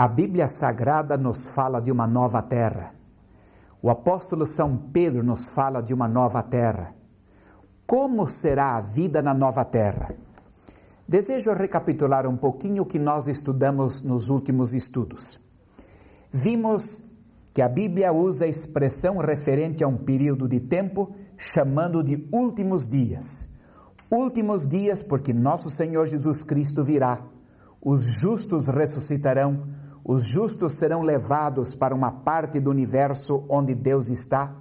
A Bíblia Sagrada nos fala de uma nova terra. O apóstolo São Pedro nos fala de uma nova terra. Como será a vida na nova terra? Desejo recapitular um pouquinho o que nós estudamos nos últimos estudos. Vimos que a Bíblia usa a expressão referente a um período de tempo chamando de últimos dias. Últimos dias porque nosso Senhor Jesus Cristo virá. Os justos ressuscitarão, os justos serão levados para uma parte do universo onde Deus está.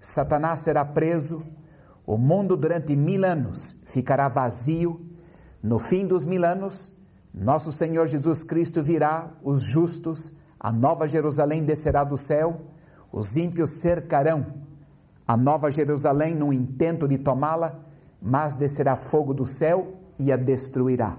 Satanás será preso, o mundo durante mil anos ficará vazio. No fim dos mil anos, nosso Senhor Jesus Cristo virá, os justos a nova Jerusalém descerá do céu, os ímpios cercarão a nova Jerusalém no intento de tomá-la, mas descerá fogo do céu e a destruirá.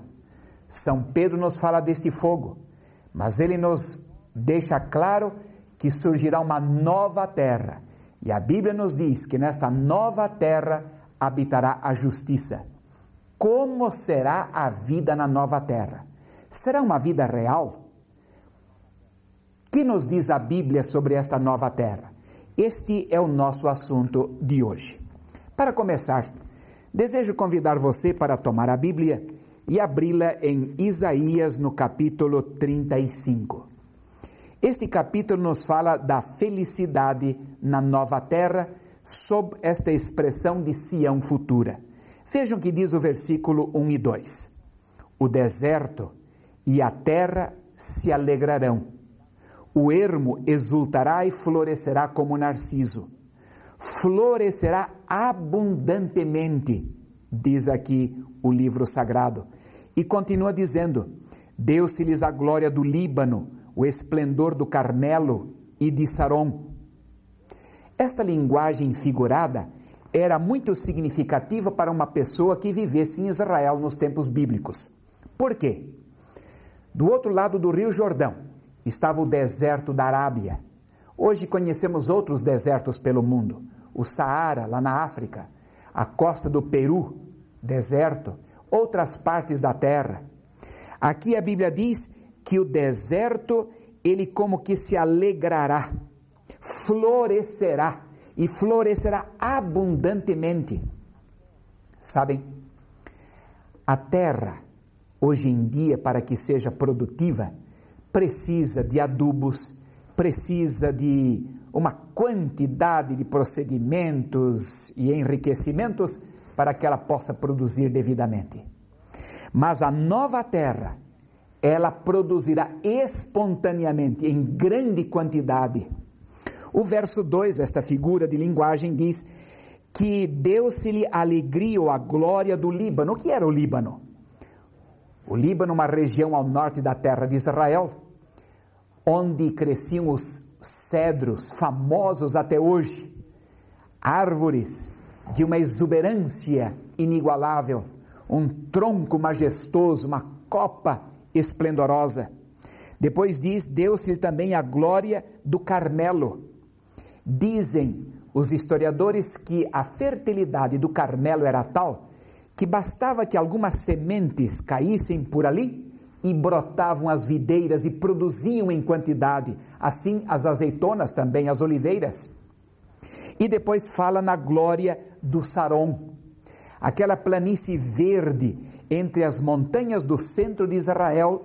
São Pedro nos fala deste fogo, mas ele nos deixa claro que surgirá uma nova terra. E a Bíblia nos diz que nesta nova terra habitará a justiça. Como será a vida na nova terra? Será uma vida real? que nos diz a Bíblia sobre esta nova terra? Este é o nosso assunto de hoje. Para começar, desejo convidar você para tomar a Bíblia e abri-la em Isaías no capítulo 35. Este capítulo nos fala da felicidade na nova terra sob esta expressão de Sião futura. Vejam que diz o versículo 1 e 2: O deserto e a terra se alegrarão o ermo exultará e florescerá como narciso. Florescerá abundantemente, diz aqui o livro sagrado. E continua dizendo: Deu-se-lhes a glória do Líbano, o esplendor do Carmelo e de Saron. Esta linguagem figurada era muito significativa para uma pessoa que vivesse em Israel nos tempos bíblicos. Por quê? Do outro lado do Rio Jordão, estava o deserto da Arábia. Hoje conhecemos outros desertos pelo mundo: o Saara, lá na África, a costa do Peru, deserto, outras partes da terra. Aqui a Bíblia diz que o deserto, ele como que se alegrará, florescerá e florescerá abundantemente. Sabem, a terra, hoje em dia, para que seja produtiva, precisa de adubos, precisa de uma quantidade de procedimentos e enriquecimentos para que ela possa produzir devidamente. Mas a nova terra, ela produzirá espontaneamente, em grande quantidade. O verso 2, esta figura de linguagem, diz que deu-se-lhe alegria ou a glória do Líbano. O que era o Líbano? O Líbano, uma região ao norte da terra de Israel, onde cresciam os cedros famosos até hoje, árvores de uma exuberância inigualável, um tronco majestoso, uma copa esplendorosa. Depois diz: deu-se também a glória do Carmelo. Dizem os historiadores que a fertilidade do Carmelo era tal que bastava que algumas sementes caíssem por ali e brotavam as videiras e produziam em quantidade, assim as azeitonas também, as oliveiras. E depois fala na glória do Saron, aquela planície verde entre as montanhas do centro de Israel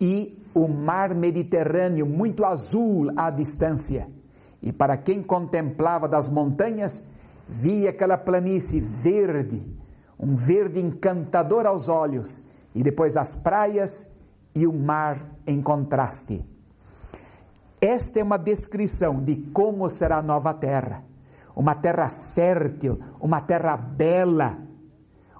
e o mar Mediterrâneo, muito azul à distância. E para quem contemplava das montanhas, via aquela planície verde, um verde encantador aos olhos e depois as praias e o mar em contraste. Esta é uma descrição de como será a nova terra. Uma terra fértil, uma terra bela,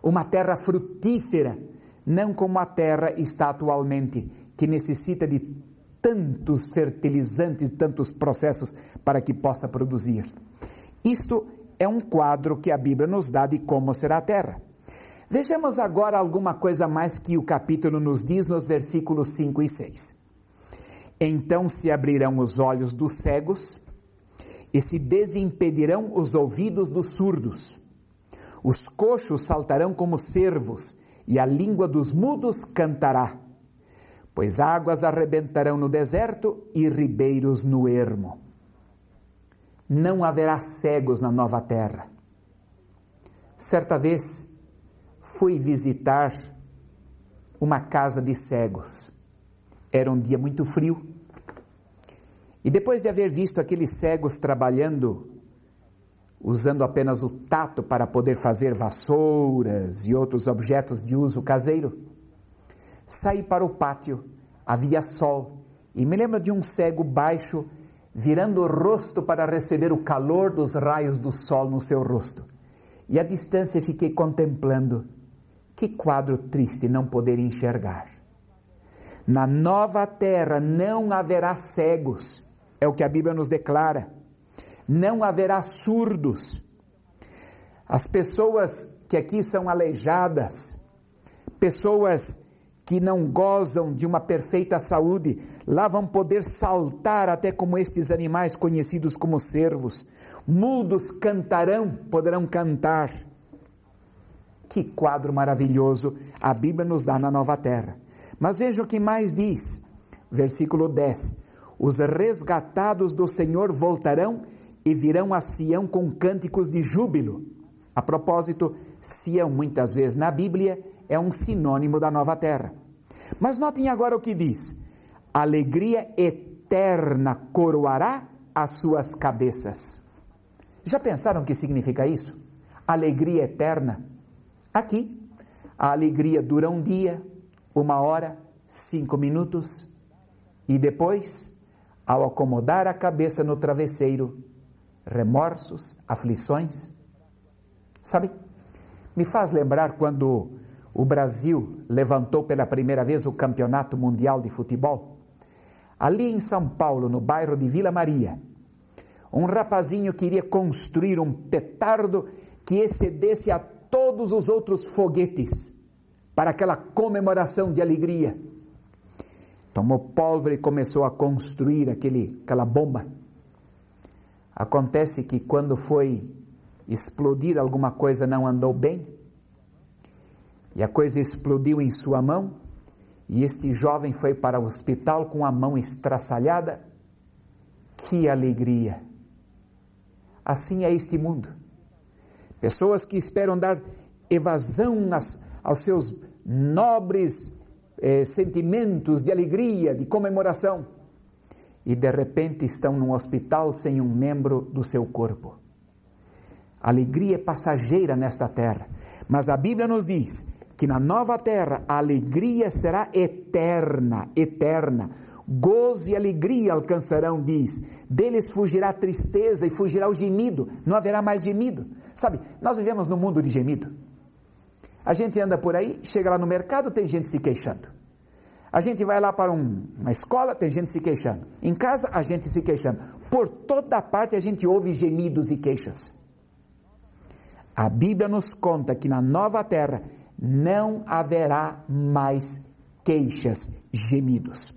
uma terra frutífera, não como a terra está atualmente, que necessita de tantos fertilizantes, tantos processos para que possa produzir. Isto é um quadro que a Bíblia nos dá de como será a terra. Vejamos agora alguma coisa mais que o capítulo nos diz nos versículos 5 e 6. Então se abrirão os olhos dos cegos e se desimpedirão os ouvidos dos surdos. Os coxos saltarão como cervos e a língua dos mudos cantará. pois águas arrebentarão no deserto e ribeiros no ermo. Não haverá cegos na nova terra. Certa vez fui visitar uma casa de cegos. Era um dia muito frio. E depois de haver visto aqueles cegos trabalhando, usando apenas o tato para poder fazer vassouras e outros objetos de uso caseiro, saí para o pátio, havia sol, e me lembro de um cego baixo virando o rosto para receber o calor dos raios do sol no seu rosto. E à distância fiquei contemplando. Que quadro triste não poder enxergar. Na nova terra não haverá cegos, é o que a Bíblia nos declara. Não haverá surdos. As pessoas que aqui são aleijadas, pessoas que não gozam de uma perfeita saúde, lá vão poder saltar até como estes animais conhecidos como servos. Mudos cantarão, poderão cantar. Que quadro maravilhoso a Bíblia nos dá na nova terra. Mas veja o que mais diz, versículo 10: Os resgatados do Senhor voltarão e virão a Sião com cânticos de júbilo. A propósito, Sião, muitas vezes na Bíblia, é um sinônimo da nova terra. Mas notem agora o que diz: alegria eterna coroará as suas cabeças. Já pensaram o que significa isso? Alegria eterna. Aqui, a alegria dura um dia, uma hora, cinco minutos, e depois, ao acomodar a cabeça no travesseiro, remorsos, aflições. Sabe, me faz lembrar quando o Brasil levantou pela primeira vez o Campeonato Mundial de Futebol. Ali em São Paulo, no bairro de Vila Maria, um rapazinho queria construir um petardo que excedesse a todos os outros foguetes para aquela comemoração de alegria. Tomou pólvora e começou a construir aquele, aquela bomba. Acontece que quando foi explodir alguma coisa não andou bem, e a coisa explodiu em sua mão, e este jovem foi para o hospital com a mão estraçalhada. Que alegria! Assim é este mundo. Pessoas que esperam dar evasão aos seus nobres eh, sentimentos de alegria, de comemoração, e de repente estão num hospital sem um membro do seu corpo. A alegria é passageira nesta terra, mas a Bíblia nos diz que na nova terra a alegria será eterna, eterna. Gozo e alegria alcançarão, diz. Deles fugirá tristeza e fugirá o gemido. Não haverá mais gemido. Sabe, nós vivemos num mundo de gemido. A gente anda por aí, chega lá no mercado, tem gente se queixando. A gente vai lá para um, uma escola, tem gente se queixando. Em casa, a gente se queixando. Por toda parte a gente ouve gemidos e queixas. A Bíblia nos conta que na nova terra não haverá mais queixas, gemidos.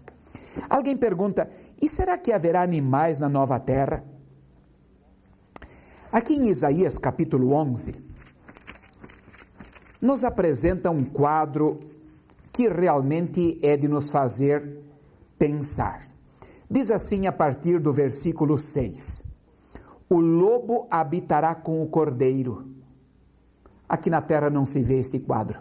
Alguém pergunta: e será que haverá animais na nova terra? Aqui em Isaías capítulo 11, nos apresenta um quadro que realmente é de nos fazer pensar. Diz assim a partir do versículo 6: O lobo habitará com o cordeiro Aqui na terra não se vê este quadro.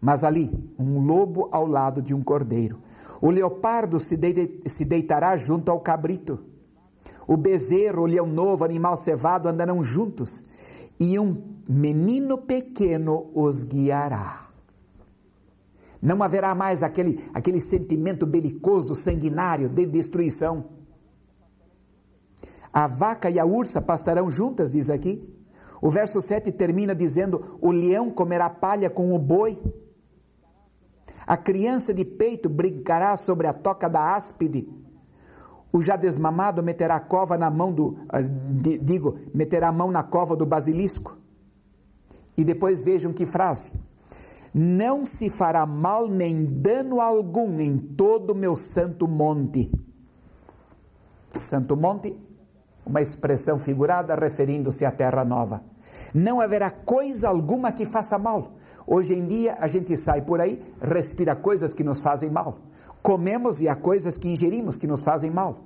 Mas ali, um lobo ao lado de um cordeiro. O leopardo se, de, se deitará junto ao cabrito. O bezerro, o leão novo, animal cevado andarão juntos. E um menino pequeno os guiará. Não haverá mais aquele, aquele sentimento belicoso, sanguinário, de destruição. A vaca e a ursa pastarão juntas, diz aqui. O verso 7 termina dizendo: O leão comerá palha com o boi. A criança de peito brincará sobre a toca da áspide. O já desmamado meterá a cova na mão do, ah, digo, meterá a mão na cova do basilisco. E depois vejam que frase: Não se fará mal nem dano algum em todo o meu santo monte. Santo monte, uma expressão figurada referindo-se à terra nova. Não haverá coisa alguma que faça mal. Hoje em dia a gente sai por aí, respira coisas que nos fazem mal. comemos e há coisas que ingerimos que nos fazem mal.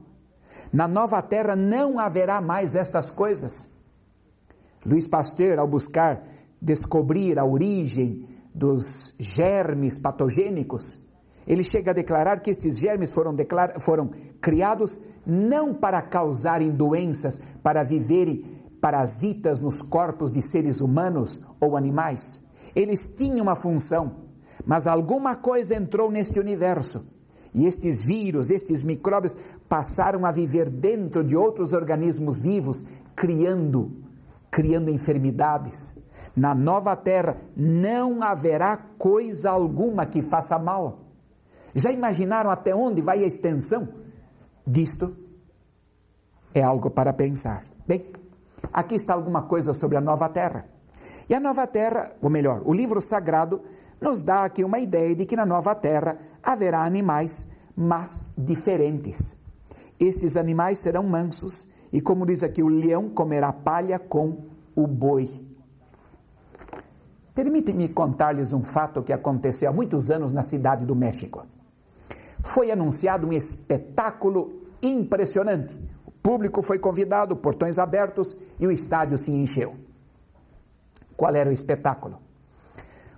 Na nova terra não haverá mais estas coisas. Luiz Pasteur, ao buscar descobrir a origem dos germes patogênicos, ele chega a declarar que estes germes foram, foram criados não para causarem doenças, para viverem parasitas nos corpos de seres humanos ou animais. Eles tinham uma função, mas alguma coisa entrou neste universo. E estes vírus, estes micróbios passaram a viver dentro de outros organismos vivos, criando, criando enfermidades. Na nova terra não haverá coisa alguma que faça mal. Já imaginaram até onde vai a extensão disto? É algo para pensar. Bem, aqui está alguma coisa sobre a nova terra. E a nova terra, ou melhor, o livro sagrado nos dá aqui uma ideia de que na nova terra haverá animais, mas diferentes. Estes animais serão mansos, e como diz aqui, o leão comerá palha com o boi. Permitem-me contar-lhes um fato que aconteceu há muitos anos na cidade do México foi anunciado um espetáculo impressionante. O público foi convidado, portões abertos e o estádio se encheu. Qual era o espetáculo?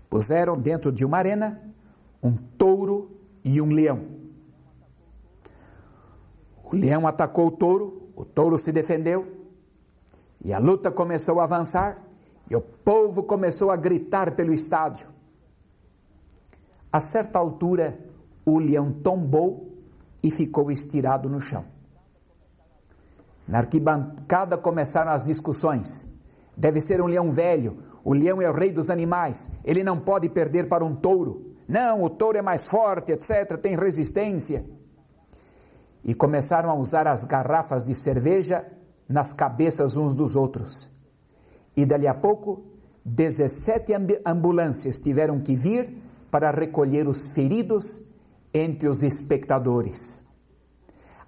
Puseram dentro de uma arena um touro e um leão. O leão atacou o touro, o touro se defendeu e a luta começou a avançar e o povo começou a gritar pelo estádio. A certa altura, o leão tombou e ficou estirado no chão. Na arquibancada começaram as discussões. Deve ser um leão velho. O leão é o rei dos animais. Ele não pode perder para um touro. Não, o touro é mais forte, etc., tem resistência. E começaram a usar as garrafas de cerveja nas cabeças uns dos outros. E dali a pouco, 17 ambulâncias tiveram que vir para recolher os feridos entre os espectadores.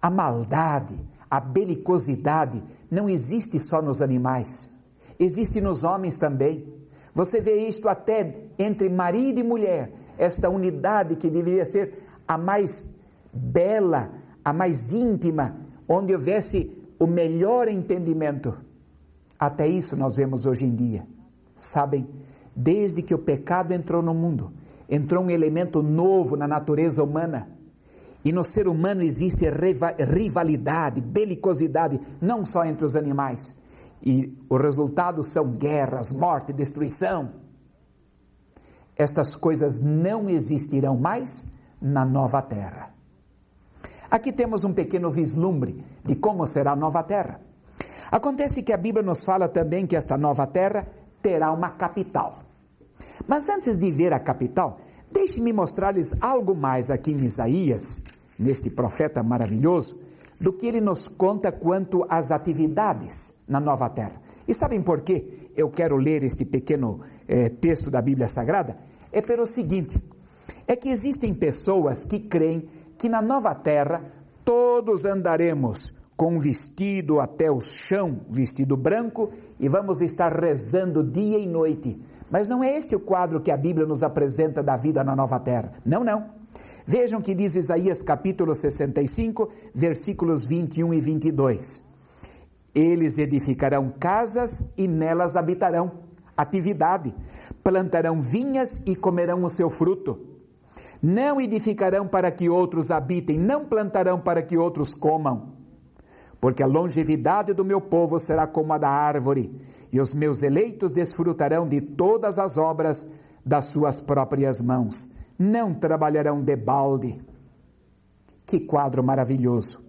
A maldade, a belicosidade não existe só nos animais, existe nos homens também. Você vê isto até entre marido e mulher, esta unidade que deveria ser a mais bela, a mais íntima, onde houvesse o melhor entendimento. Até isso nós vemos hoje em dia. Sabem, desde que o pecado entrou no mundo, entrou um elemento novo na natureza humana. E no ser humano existe rivalidade, belicosidade, não só entre os animais. E o resultado são guerras, morte, destruição. Estas coisas não existirão mais na nova terra. Aqui temos um pequeno vislumbre de como será a nova terra. Acontece que a Bíblia nos fala também que esta nova terra terá uma capital. Mas antes de ver a capital, deixe-me mostrar-lhes algo mais aqui em Isaías, neste profeta maravilhoso, do que ele nos conta quanto às atividades na nova terra. E sabem por que eu quero ler este pequeno eh, texto da Bíblia Sagrada? É pelo seguinte: é que existem pessoas que creem que na nova terra todos andaremos com vestido até o chão, vestido branco, e vamos estar rezando dia e noite mas não é este o quadro que a Bíblia nos apresenta da vida na nova terra. Não, não. Vejam que diz Isaías capítulo 65, versículos 21 e 22. Eles edificarão casas e nelas habitarão. Atividade. Plantarão vinhas e comerão o seu fruto. Não edificarão para que outros habitem, não plantarão para que outros comam. Porque a longevidade do meu povo será como a da árvore e os meus eleitos desfrutarão de todas as obras das suas próprias mãos. Não trabalharão de balde. Que quadro maravilhoso!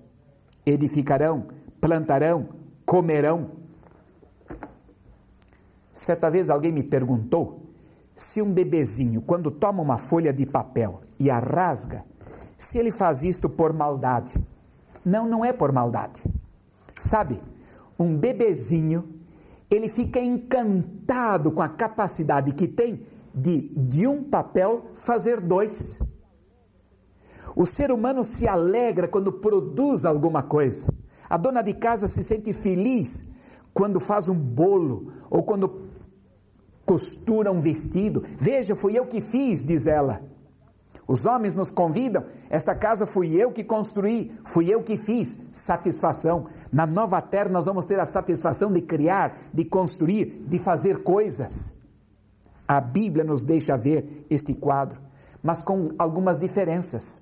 Edificarão, plantarão, comerão. Certa vez alguém me perguntou se um bebezinho, quando toma uma folha de papel e a rasga, se ele faz isto por maldade. Não, não é por maldade. Sabe, um bebezinho ele fica encantado com a capacidade que tem de, de um papel, fazer dois. O ser humano se alegra quando produz alguma coisa. A dona de casa se sente feliz quando faz um bolo ou quando costura um vestido. Veja, fui eu que fiz, diz ela. Os homens nos convidam, esta casa fui eu que construí, fui eu que fiz. Satisfação. Na nova terra nós vamos ter a satisfação de criar, de construir, de fazer coisas. A Bíblia nos deixa ver este quadro, mas com algumas diferenças.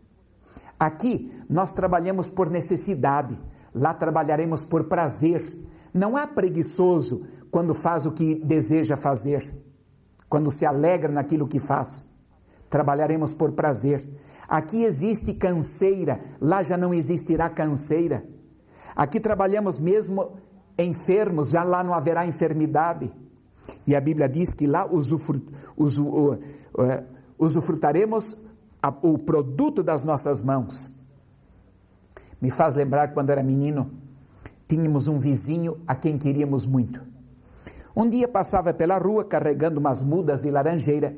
Aqui nós trabalhamos por necessidade, lá trabalharemos por prazer. Não há preguiçoso quando faz o que deseja fazer, quando se alegra naquilo que faz. Trabalharemos por prazer. Aqui existe canseira, lá já não existirá canseira. Aqui trabalhamos mesmo enfermos, já lá não haverá enfermidade. E a Bíblia diz que lá uh, usufrutaremos o produto das nossas mãos. Me faz lembrar quando era menino, tínhamos um vizinho a quem queríamos muito. Um dia passava pela rua carregando umas mudas de laranjeira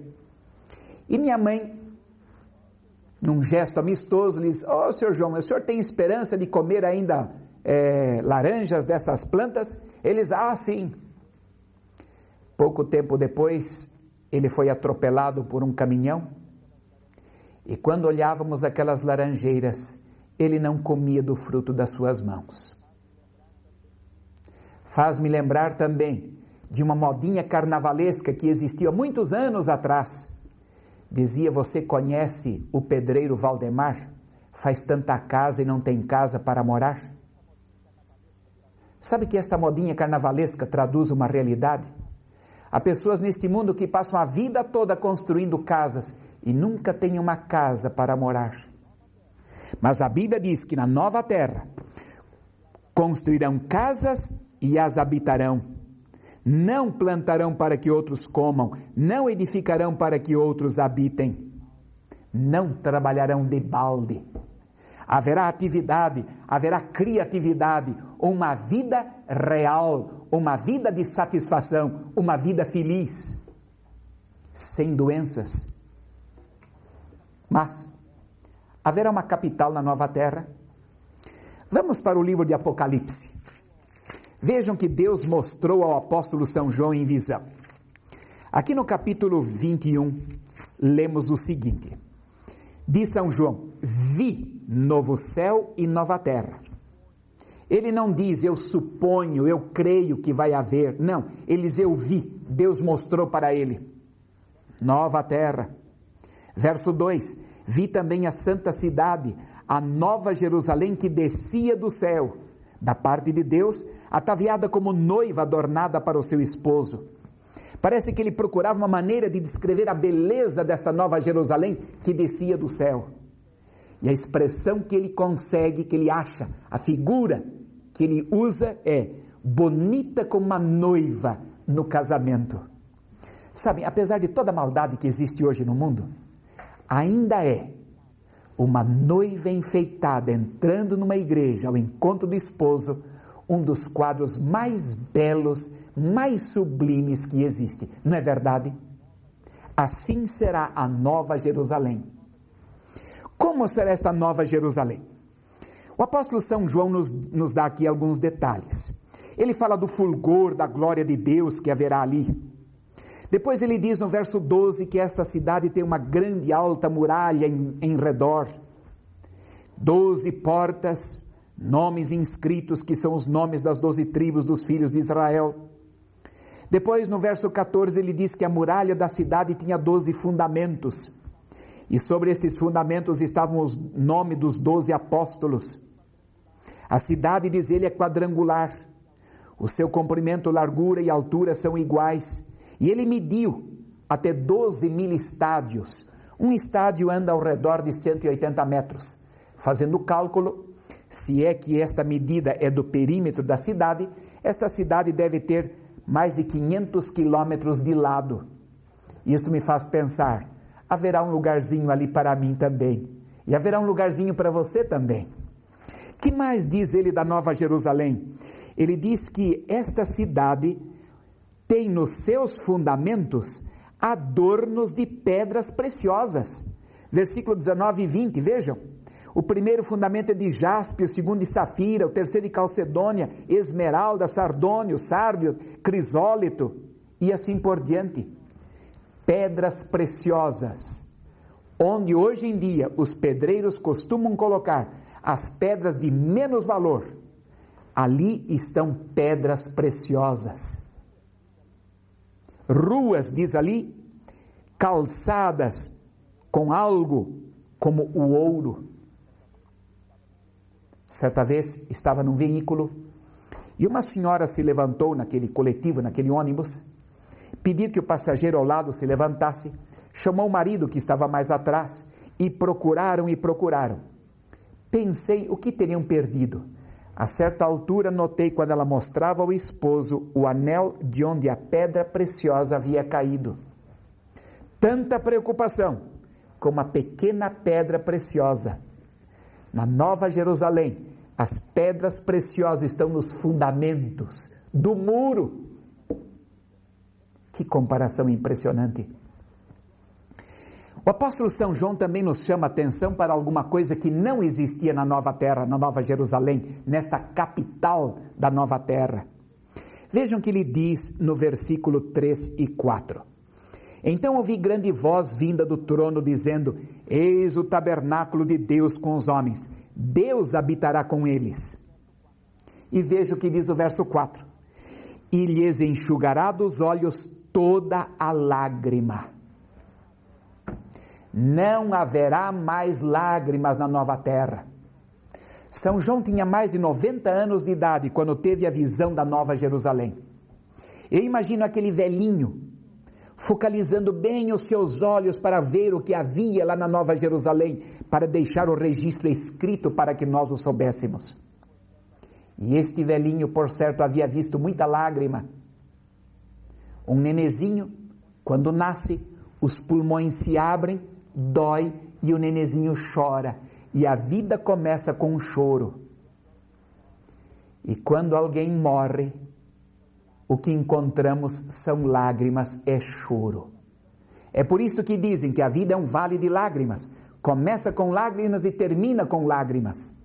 e minha mãe, num gesto amistoso, lhe disse: oh, senhor João, o senhor tem esperança de comer ainda é, laranjas dessas plantas? Eles, ah, sim. Pouco tempo depois, ele foi atropelado por um caminhão. E quando olhávamos aquelas laranjeiras, ele não comia do fruto das suas mãos. Faz-me lembrar também de uma modinha carnavalesca que existiu muitos anos atrás. Dizia: Você conhece o pedreiro Valdemar? Faz tanta casa e não tem casa para morar? Sabe que esta modinha carnavalesca traduz uma realidade? Há pessoas neste mundo que passam a vida toda construindo casas e nunca têm uma casa para morar. Mas a Bíblia diz que na nova terra construirão casas e as habitarão. Não plantarão para que outros comam, não edificarão para que outros habitem. Não trabalharão de balde haverá atividade, haverá criatividade, uma vida real, uma vida de satisfação, uma vida feliz, sem doenças. Mas haverá uma capital na nova terra? Vamos para o livro de Apocalipse. Vejam que Deus mostrou ao apóstolo São João em visão. Aqui no capítulo 21, lemos o seguinte: Diz São João: Vi novo céu e nova terra. Ele não diz eu suponho, eu creio que vai haver. Não, ele diz eu vi, Deus mostrou para ele. Nova terra. Verso 2: Vi também a santa cidade, a nova Jerusalém que descia do céu, da parte de Deus, ataviada como noiva adornada para o seu esposo. Parece que ele procurava uma maneira de descrever a beleza desta nova Jerusalém que descia do céu. E a expressão que ele consegue, que ele acha, a figura que ele usa é bonita como uma noiva no casamento. Sabem, apesar de toda a maldade que existe hoje no mundo, ainda é uma noiva enfeitada entrando numa igreja ao encontro do esposo, um dos quadros mais belos, mais sublimes que existe. Não é verdade? Assim será a nova Jerusalém como será esta nova Jerusalém? O apóstolo São João nos, nos dá aqui alguns detalhes. Ele fala do fulgor da glória de Deus que haverá ali. Depois ele diz no verso 12 que esta cidade tem uma grande alta muralha em, em redor, doze portas, nomes inscritos que são os nomes das doze tribos dos filhos de Israel. Depois, no verso 14, ele diz que a muralha da cidade tinha doze fundamentos. E sobre estes fundamentos estavam os nomes dos doze apóstolos. A cidade, diz ele, é quadrangular. O seu comprimento, largura e altura são iguais. E ele mediu até 12 mil estádios. Um estádio anda ao redor de 180 metros. Fazendo o cálculo, se é que esta medida é do perímetro da cidade, esta cidade deve ter mais de 500 quilômetros de lado. Isto me faz pensar haverá um lugarzinho ali para mim também. E haverá um lugarzinho para você também. Que mais diz ele da Nova Jerusalém? Ele diz que esta cidade tem nos seus fundamentos adornos de pedras preciosas. Versículo 19 e 20, vejam. O primeiro fundamento é de jaspe, o segundo de safira, o terceiro de calcedônia, esmeralda, sardônio, sárdio, crisólito e assim por diante pedras preciosas, onde hoje em dia os pedreiros costumam colocar as pedras de menos valor, ali estão pedras preciosas. Ruas, diz ali, calçadas com algo como o ouro. Certa vez estava num veículo e uma senhora se levantou naquele coletivo, naquele ônibus, pediu que o passageiro ao lado se levantasse, chamou o marido que estava mais atrás e procuraram e procuraram. Pensei o que teriam perdido. A certa altura notei quando ela mostrava ao esposo o anel de onde a pedra preciosa havia caído. Tanta preocupação como a pequena pedra preciosa. Na Nova Jerusalém, as pedras preciosas estão nos fundamentos do muro. Que comparação impressionante. O apóstolo São João também nos chama atenção para alguma coisa que não existia na nova terra, na Nova Jerusalém, nesta capital da nova terra. Vejam que ele diz no versículo 3 e 4. Então ouvi grande voz vinda do trono dizendo: Eis o tabernáculo de Deus com os homens, Deus habitará com eles. E veja o que diz o verso 4: E lhes enxugará dos olhos toda a lágrima. Não haverá mais lágrimas na nova terra. São João tinha mais de 90 anos de idade quando teve a visão da Nova Jerusalém. Eu imagino aquele velhinho focalizando bem os seus olhos para ver o que havia lá na Nova Jerusalém, para deixar o registro escrito para que nós o soubéssemos. E este velhinho, por certo, havia visto muita lágrima. Um nenezinho, quando nasce, os pulmões se abrem, dói e o nenezinho chora. E a vida começa com um choro. E quando alguém morre, o que encontramos são lágrimas, é choro. É por isso que dizem que a vida é um vale de lágrimas. Começa com lágrimas e termina com lágrimas.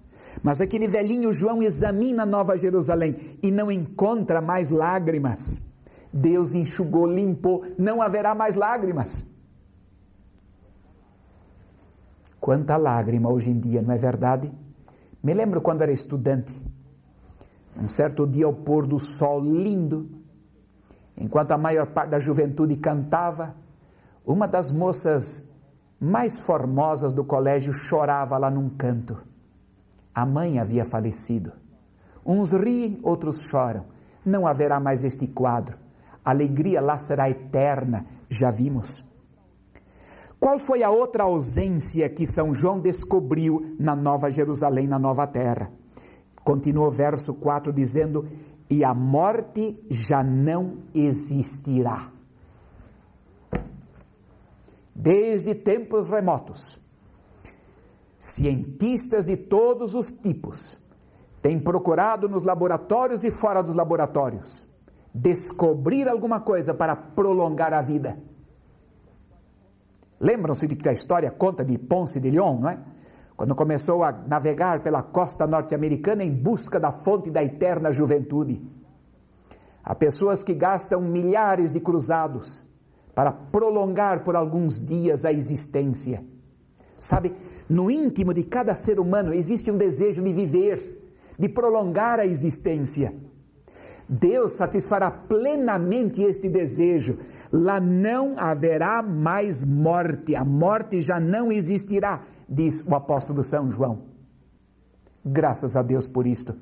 Mas aquele velhinho João examina Nova Jerusalém e não encontra mais lágrimas. Deus enxugou, limpou, não haverá mais lágrimas. Quanta lágrima hoje em dia, não é verdade? Me lembro quando era estudante um certo dia ao pôr do sol lindo, enquanto a maior parte da juventude cantava, uma das moças mais formosas do colégio chorava lá num canto. A mãe havia falecido. Uns riem, outros choram. Não haverá mais este quadro. A alegria lá será eterna, já vimos. Qual foi a outra ausência que São João descobriu na Nova Jerusalém, na Nova Terra? Continua o verso 4 dizendo: E a morte já não existirá. Desde tempos remotos, cientistas de todos os tipos têm procurado nos laboratórios e fora dos laboratórios descobrir alguma coisa para prolongar a vida. Lembram-se de que a história conta de Ponce de Leon, não é? quando começou a navegar pela costa norte-americana em busca da fonte da eterna juventude. Há pessoas que gastam milhares de cruzados para prolongar por alguns dias a existência. Sabe, no íntimo de cada ser humano existe um desejo de viver, de prolongar a existência. Deus satisfará plenamente este desejo. Lá não haverá mais morte, a morte já não existirá diz o apóstolo São João. Graças a Deus por isto.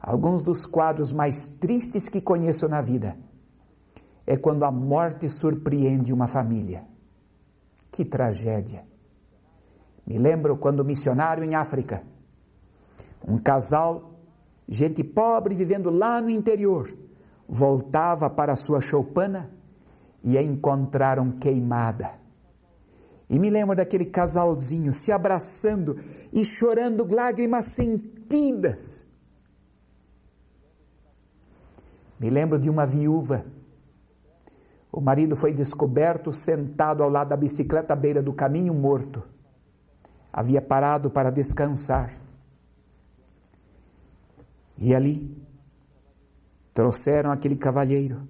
Alguns dos quadros mais tristes que conheço na vida é quando a morte surpreende uma família. Que tragédia! Me lembro quando missionário em África, um casal, gente pobre vivendo lá no interior, voltava para sua choupana e a encontraram queimada e me lembro daquele casalzinho se abraçando e chorando lágrimas sentidas. Me lembro de uma viúva. O marido foi descoberto sentado ao lado da bicicleta à beira do caminho morto. Havia parado para descansar. E ali trouxeram aquele cavalheiro.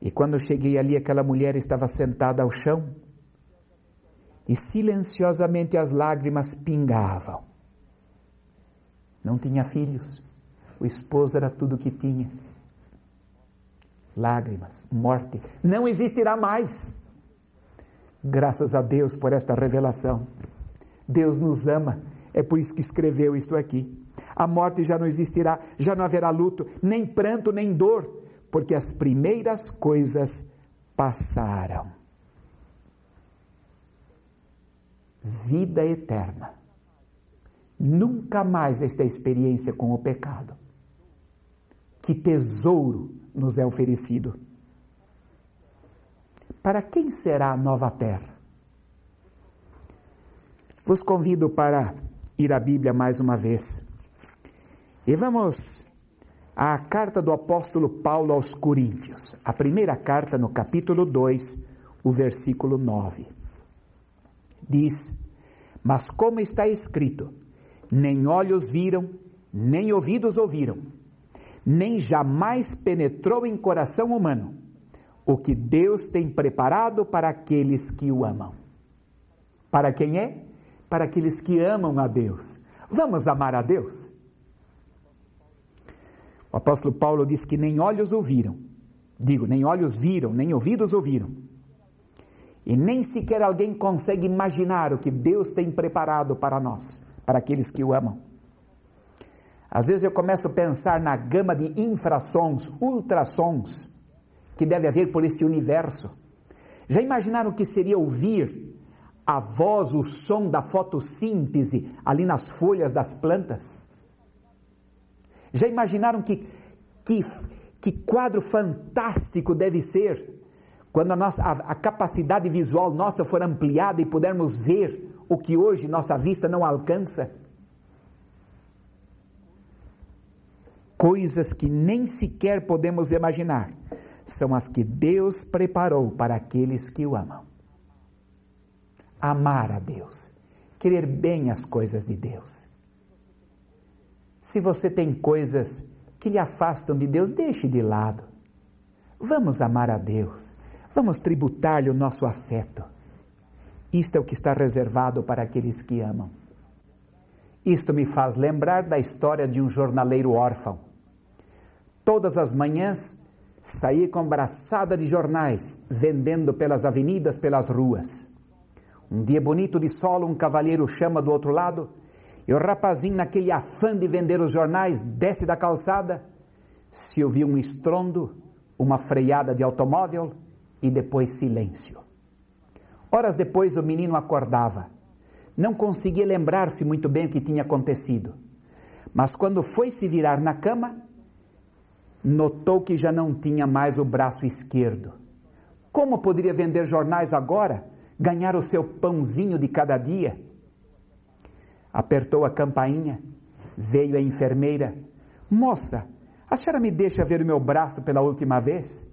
E quando eu cheguei ali, aquela mulher estava sentada ao chão e silenciosamente as lágrimas pingavam. Não tinha filhos, o esposo era tudo que tinha. Lágrimas, morte, não existirá mais. Graças a Deus por esta revelação. Deus nos ama, é por isso que escreveu isto aqui. A morte já não existirá, já não haverá luto, nem pranto, nem dor, porque as primeiras coisas passaram. Vida eterna. Nunca mais esta experiência com o pecado. Que tesouro nos é oferecido. Para quem será a nova terra? Vos convido para ir à Bíblia mais uma vez. E vamos à carta do apóstolo Paulo aos Coríntios, a primeira carta no capítulo 2, o versículo 9. Diz: Mas como está escrito, nem olhos viram, nem ouvidos ouviram, nem jamais penetrou em coração humano o que Deus tem preparado para aqueles que o amam. Para quem é? Para aqueles que amam a Deus. Vamos amar a Deus? O apóstolo Paulo diz que nem olhos ouviram, digo, nem olhos viram, nem ouvidos ouviram, e nem sequer alguém consegue imaginar o que Deus tem preparado para nós, para aqueles que o amam. Às vezes eu começo a pensar na gama de infrassons, ultrassons, que deve haver por este universo. Já imaginaram o que seria ouvir a voz, o som da fotossíntese ali nas folhas das plantas? Já imaginaram que, que, que quadro fantástico deve ser quando a, nossa, a, a capacidade visual nossa for ampliada e pudermos ver o que hoje nossa vista não alcança? Coisas que nem sequer podemos imaginar são as que Deus preparou para aqueles que o amam. Amar a Deus, querer bem as coisas de Deus se você tem coisas que lhe afastam de Deus, deixe de lado. Vamos amar a Deus. Vamos tributar-lhe o nosso afeto. Isto é o que está reservado para aqueles que amam. Isto me faz lembrar da história de um jornaleiro órfão. Todas as manhãs saía com braçada de jornais, vendendo pelas avenidas, pelas ruas. Um dia bonito de sol, um cavalheiro chama do outro lado e o rapazinho, naquele afã de vender os jornais, desce da calçada, se ouviu um estrondo, uma freada de automóvel e depois silêncio. Horas depois o menino acordava. Não conseguia lembrar-se muito bem o que tinha acontecido. Mas quando foi se virar na cama, notou que já não tinha mais o braço esquerdo. Como poderia vender jornais agora, ganhar o seu pãozinho de cada dia? Apertou a campainha, veio a enfermeira. Moça, a senhora me deixa ver o meu braço pela última vez?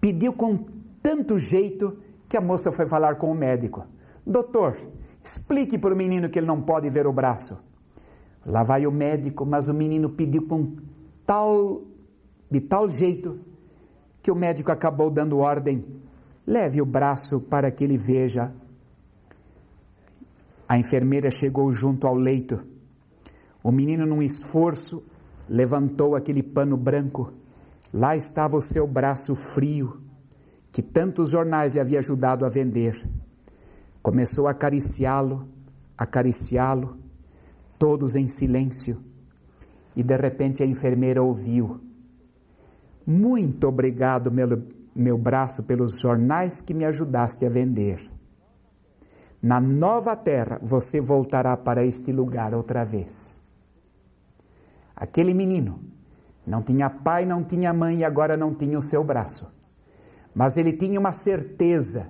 Pediu com tanto jeito que a moça foi falar com o médico. Doutor, explique para o menino que ele não pode ver o braço. Lá vai o médico, mas o menino pediu com tal, de tal jeito que o médico acabou dando ordem: leve o braço para que ele veja a enfermeira chegou junto ao leito. O menino, num esforço, levantou aquele pano branco. Lá estava o seu braço frio, que tantos jornais lhe havia ajudado a vender. Começou a acariciá-lo, acariciá-lo, todos em silêncio. E de repente a enfermeira ouviu: Muito obrigado, meu, meu braço, pelos jornais que me ajudaste a vender. Na nova terra, você voltará para este lugar outra vez. Aquele menino não tinha pai, não tinha mãe e agora não tinha o seu braço. Mas ele tinha uma certeza,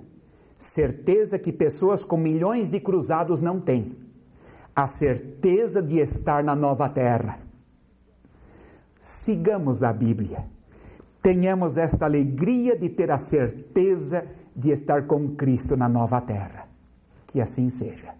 certeza que pessoas com milhões de cruzados não têm. A certeza de estar na nova terra. Sigamos a Bíblia. Tenhamos esta alegria de ter a certeza de estar com Cristo na nova terra. Que assim seja.